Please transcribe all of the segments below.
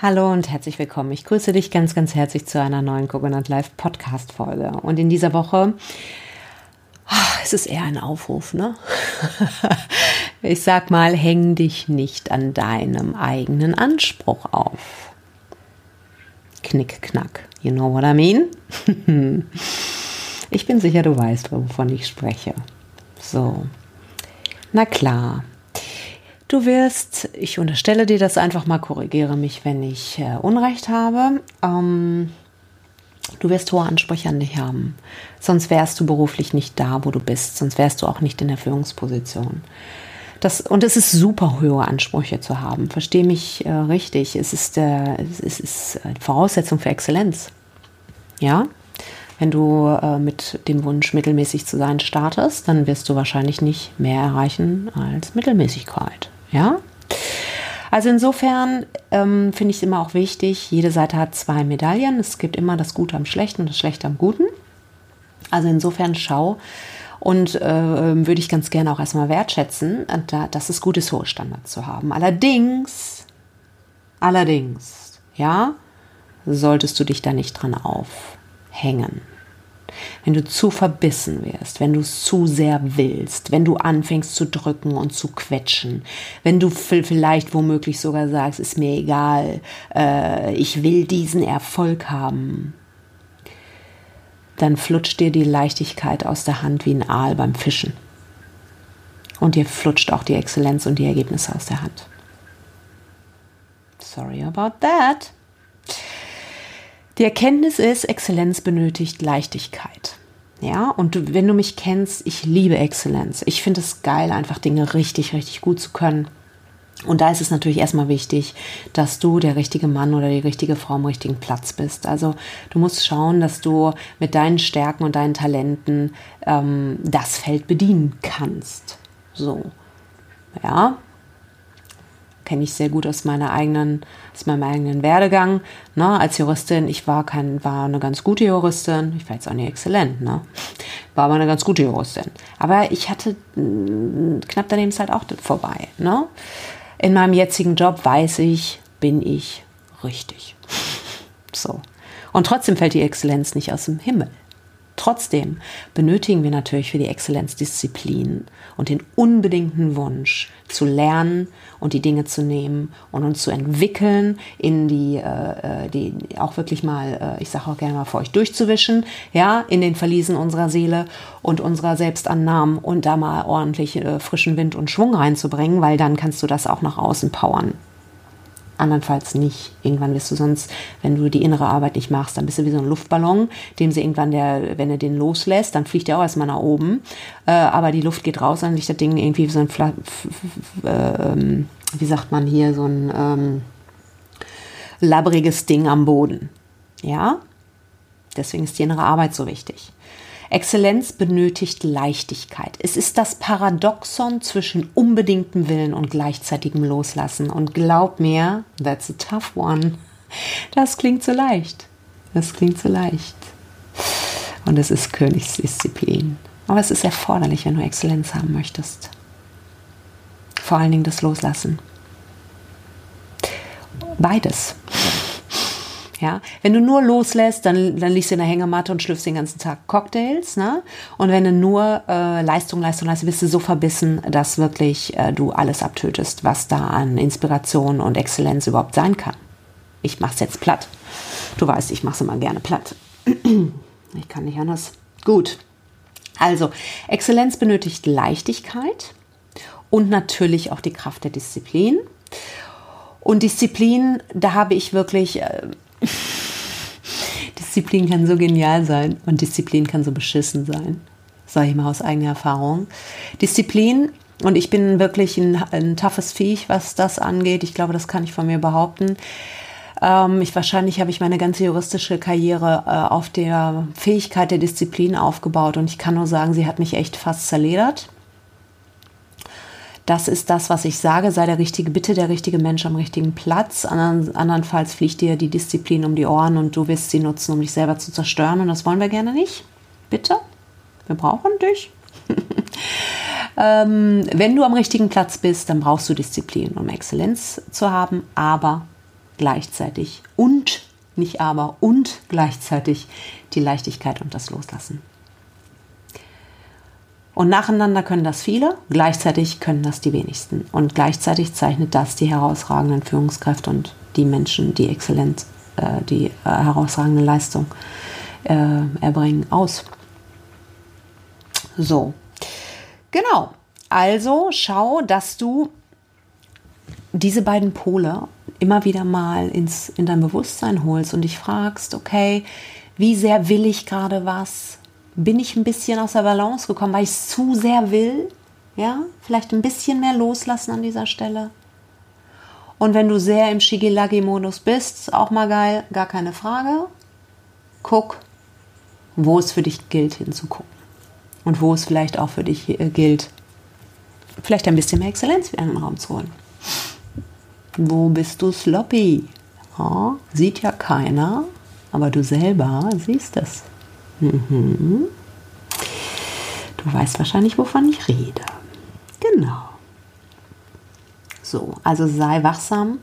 Hallo und herzlich willkommen. Ich grüße dich ganz, ganz herzlich zu einer neuen Coconut Live Podcast Folge. Und in dieser Woche, ach, es ist eher ein Aufruf, ne? Ich sag mal, häng dich nicht an deinem eigenen Anspruch auf. Knick, knack. You know what I mean? Ich bin sicher, du weißt, wovon ich spreche. So. Na klar, Du wirst, ich unterstelle dir das einfach mal, korrigiere mich, wenn ich äh, Unrecht habe. Ähm, du wirst hohe Ansprüche an dich haben. Sonst wärst du beruflich nicht da, wo du bist. Sonst wärst du auch nicht in der Führungsposition. Das, und es ist super, hohe Ansprüche zu haben. Verstehe mich äh, richtig. Es ist, äh, es ist Voraussetzung für Exzellenz. Ja? Wenn du äh, mit dem Wunsch, mittelmäßig zu sein, startest, dann wirst du wahrscheinlich nicht mehr erreichen als Mittelmäßigkeit. Ja? Also insofern ähm, finde ich es immer auch wichtig, jede Seite hat zwei Medaillen. Es gibt immer das Gute am Schlechten und das Schlechte am Guten. Also insofern schau und äh, würde ich ganz gerne auch erstmal wertschätzen, dass es gut ist, hohe Standards zu haben. Allerdings, allerdings, ja, solltest du dich da nicht dran aufhängen wenn du zu verbissen wirst, wenn du es zu sehr willst, wenn du anfängst zu drücken und zu quetschen, wenn du vielleicht womöglich sogar sagst, ist mir egal, äh, ich will diesen Erfolg haben, dann flutscht dir die Leichtigkeit aus der Hand wie ein Aal beim Fischen. Und dir flutscht auch die Exzellenz und die Ergebnisse aus der Hand. Sorry about that. Die Erkenntnis ist, Exzellenz benötigt Leichtigkeit. Ja, und wenn du mich kennst, ich liebe Exzellenz. Ich finde es geil, einfach Dinge richtig, richtig gut zu können. Und da ist es natürlich erstmal wichtig, dass du der richtige Mann oder die richtige Frau am richtigen Platz bist. Also du musst schauen, dass du mit deinen Stärken und deinen Talenten ähm, das Feld bedienen kannst. So. Ja, kenne ich sehr gut aus meiner eigenen, aus meinem eigenen Werdegang. Ne? Als Juristin, ich war kein, war eine ganz gute Juristin. Ich war jetzt auch nicht exzellent, ne? War aber eine ganz gute Juristin. Aber ich hatte mm, knapp daneben ist halt auch vorbei. Ne? In meinem jetzigen Job weiß ich, bin ich richtig. So. Und trotzdem fällt die Exzellenz nicht aus dem Himmel. Trotzdem benötigen wir natürlich für die Exzellenz Disziplin und den unbedingten Wunsch zu lernen und die Dinge zu nehmen und uns zu entwickeln, in die, äh, äh die auch wirklich mal, äh, ich sage auch gerne mal vor euch durchzuwischen, ja, in den Verliesen unserer Seele und unserer Selbstannahmen und da mal ordentlich äh, frischen Wind und Schwung reinzubringen, weil dann kannst du das auch nach außen powern andernfalls nicht. Irgendwann wirst du sonst, wenn du die innere Arbeit nicht machst, dann bist du wie so ein Luftballon, dem sie irgendwann der, wenn er den loslässt, dann fliegt er auch erstmal nach oben, äh, aber die Luft geht raus, dann liegt das Ding irgendwie wie so ein, Fla äh, wie sagt man hier, so ein ähm, labbriges Ding am Boden. Ja? Deswegen ist die innere Arbeit so wichtig. Exzellenz benötigt Leichtigkeit. Es ist das Paradoxon zwischen unbedingtem Willen und gleichzeitigem Loslassen. Und glaub mir, that's a tough one. Das klingt so leicht. Das klingt so leicht. Und es ist Königsdisziplin. Aber es ist erforderlich, wenn du Exzellenz haben möchtest. Vor allen Dingen das Loslassen. Beides. Ja, wenn du nur loslässt, dann, dann liegst du in der Hängematte und schlürfst den ganzen Tag Cocktails. Ne? Und wenn du nur äh, Leistung, Leistung, Leistung, bist du so verbissen, dass wirklich äh, du alles abtötest, was da an Inspiration und Exzellenz überhaupt sein kann. Ich mach's jetzt platt. Du weißt, ich mach's immer gerne platt. ich kann nicht anders. Gut. Also, Exzellenz benötigt Leichtigkeit und natürlich auch die Kraft der Disziplin. Und Disziplin, da habe ich wirklich äh, Disziplin kann so genial sein und Disziplin kann so beschissen sein. Sage ich mal aus eigener Erfahrung. Disziplin, und ich bin wirklich ein, ein toughes Viech, was das angeht. Ich glaube, das kann ich von mir behaupten. Ähm, ich, wahrscheinlich habe ich meine ganze juristische Karriere äh, auf der Fähigkeit der Disziplin aufgebaut und ich kann nur sagen, sie hat mich echt fast zerledert das ist das, was ich sage, sei der richtige, bitte der richtige Mensch am richtigen Platz. Andern, andernfalls fliegt dir die Disziplin um die Ohren und du wirst sie nutzen, um dich selber zu zerstören und das wollen wir gerne nicht. Bitte? Wir brauchen dich. ähm, wenn du am richtigen Platz bist, dann brauchst du Disziplin, um Exzellenz zu haben, aber gleichzeitig und, nicht aber, und gleichzeitig die Leichtigkeit und das Loslassen. Und nacheinander können das viele, gleichzeitig können das die wenigsten. Und gleichzeitig zeichnet das die herausragenden Führungskräfte und die Menschen, die exzellent, äh, die äh, herausragende Leistung äh, erbringen, aus. So, genau. Also schau, dass du diese beiden Pole immer wieder mal ins, in dein Bewusstsein holst und dich fragst, okay, wie sehr will ich gerade was? Bin ich ein bisschen aus der Balance gekommen, weil ich es zu sehr will? Ja, vielleicht ein bisschen mehr loslassen an dieser Stelle. Und wenn du sehr im Shigilagi-Modus bist, ist auch mal geil, gar keine Frage. Guck, wo es für dich gilt hinzugucken. Und wo es vielleicht auch für dich äh, gilt, vielleicht ein bisschen mehr Exzellenz in den Raum zu holen. Wo bist du sloppy? Ja, sieht ja keiner, aber du selber siehst es. Mhm. Du weißt wahrscheinlich, wovon ich rede. Genau. So, also sei wachsam.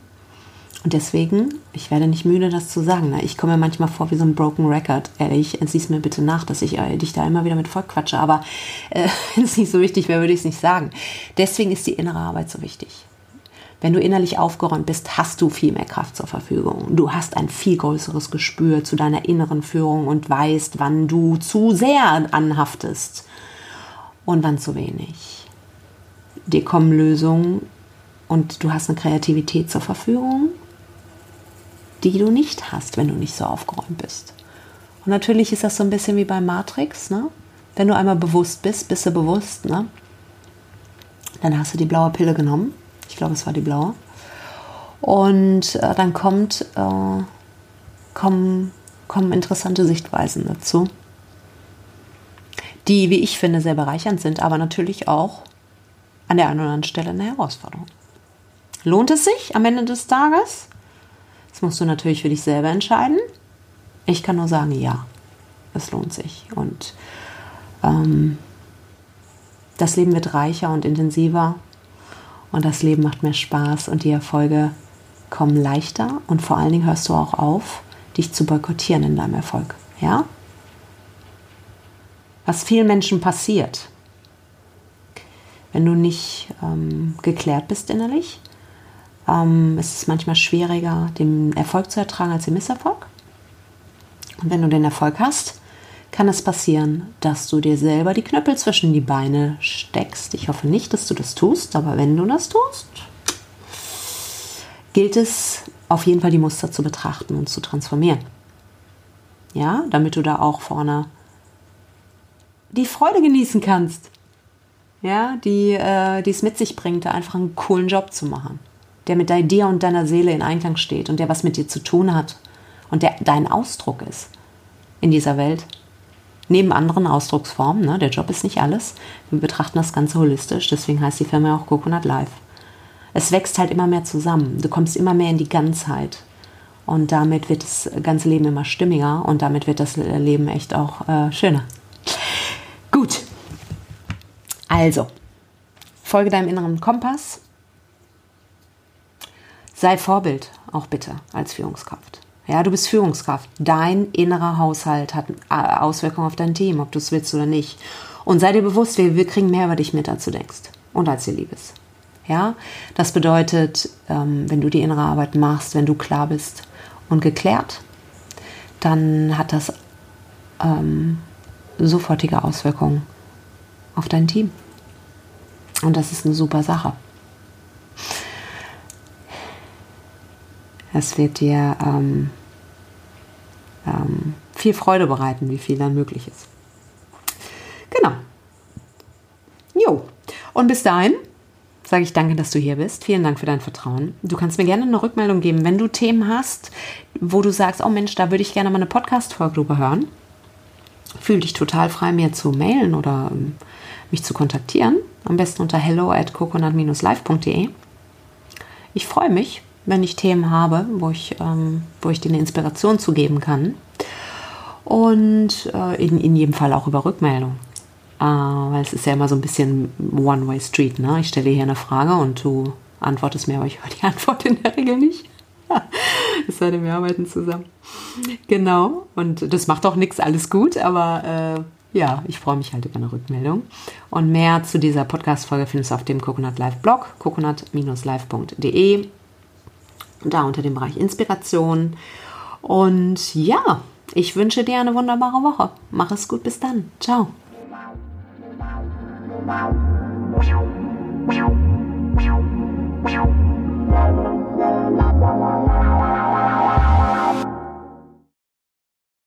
Und deswegen, ich werde nicht müde, das zu sagen. Ne? Ich komme mir manchmal vor wie so ein Broken Record. Ehrlich, sieh's mir bitte nach, dass ich äh, dich da immer wieder mit voll quatsche. Aber äh, wenn es nicht so wichtig wäre, würde ich es nicht sagen. Deswegen ist die innere Arbeit so wichtig. Wenn du innerlich aufgeräumt bist, hast du viel mehr Kraft zur Verfügung. Du hast ein viel größeres Gespür zu deiner inneren Führung und weißt, wann du zu sehr anhaftest und wann zu wenig. Dir kommen Lösungen und du hast eine Kreativität zur Verfügung, die du nicht hast, wenn du nicht so aufgeräumt bist. Und natürlich ist das so ein bisschen wie bei Matrix, ne? Wenn du einmal bewusst bist, bist du bewusst, ne? Dann hast du die blaue Pille genommen ich glaube, es war die blaue. Und äh, dann kommt, äh, kommen, kommen interessante Sichtweisen dazu, die, wie ich finde, sehr bereichernd sind, aber natürlich auch an der einen oder anderen Stelle eine Herausforderung. Lohnt es sich am Ende des Tages? Das musst du natürlich für dich selber entscheiden. Ich kann nur sagen, ja, es lohnt sich. Und ähm, das Leben wird reicher und intensiver und das Leben macht mehr Spaß und die Erfolge kommen leichter und vor allen Dingen hörst du auch auf, dich zu boykottieren in deinem Erfolg. Ja? Was vielen Menschen passiert, wenn du nicht ähm, geklärt bist innerlich, ähm, ist es manchmal schwieriger, den Erfolg zu ertragen als den Misserfolg. Und wenn du den Erfolg hast, kann es passieren, dass du dir selber die Knöppel zwischen die Beine steckst. Ich hoffe nicht, dass du das tust, aber wenn du das tust, gilt es auf jeden Fall die Muster zu betrachten und zu transformieren. Ja, damit du da auch vorne die Freude genießen kannst. Ja, die äh, es mit sich bringt, da einfach einen coolen Job zu machen, der mit dir und deiner Seele in Einklang steht und der was mit dir zu tun hat und der dein Ausdruck ist in dieser Welt neben anderen Ausdrucksformen. Ne? Der Job ist nicht alles. Wir betrachten das Ganze holistisch, deswegen heißt die Firma auch Coconut Life. Es wächst halt immer mehr zusammen. Du kommst immer mehr in die Ganzheit. Und damit wird das ganze Leben immer stimmiger und damit wird das Leben echt auch äh, schöner. Gut. Also, folge deinem inneren Kompass. Sei Vorbild, auch bitte, als Führungskraft. Ja, du bist Führungskraft. Dein innerer Haushalt hat äh, Auswirkungen auf dein Team, ob du es willst oder nicht. Und sei dir bewusst, wir, wir kriegen mehr über dich mit, als du denkst und als dir lieb ist. Ja, das bedeutet, ähm, wenn du die innere Arbeit machst, wenn du klar bist und geklärt, dann hat das ähm, sofortige Auswirkungen auf dein Team. Und das ist eine super Sache. Es wird dir ähm, ähm, viel Freude bereiten, wie viel dann möglich ist. Genau. Jo. Und bis dahin sage ich danke, dass du hier bist. Vielen Dank für dein Vertrauen. Du kannst mir gerne eine Rückmeldung geben, wenn du Themen hast, wo du sagst, oh Mensch, da würde ich gerne mal eine Podcast-Folge hören. Fühl dich total frei, mir zu mailen oder ähm, mich zu kontaktieren. Am besten unter hello at coconut-live.de. Ich freue mich wenn ich Themen habe, wo ich, ähm, wo ich dir eine Inspiration zu geben kann. Und äh, in, in jedem Fall auch über Rückmeldung. Äh, weil es ist ja immer so ein bisschen One-Way-Street. Ne? Ich stelle hier eine Frage und du antwortest mir, aber ich höre die Antwort in der Regel nicht. es sei denn, wir arbeiten zusammen. Genau. Und das macht auch nichts, alles gut, aber äh, ja, ich freue mich halt über eine Rückmeldung. Und mehr zu dieser Podcast-Folge findest du auf dem Coconut Live Blog, coconut-live.de. Da unter dem Bereich Inspiration. Und ja, ich wünsche dir eine wunderbare Woche. Mach es gut, bis dann. Ciao. Meow.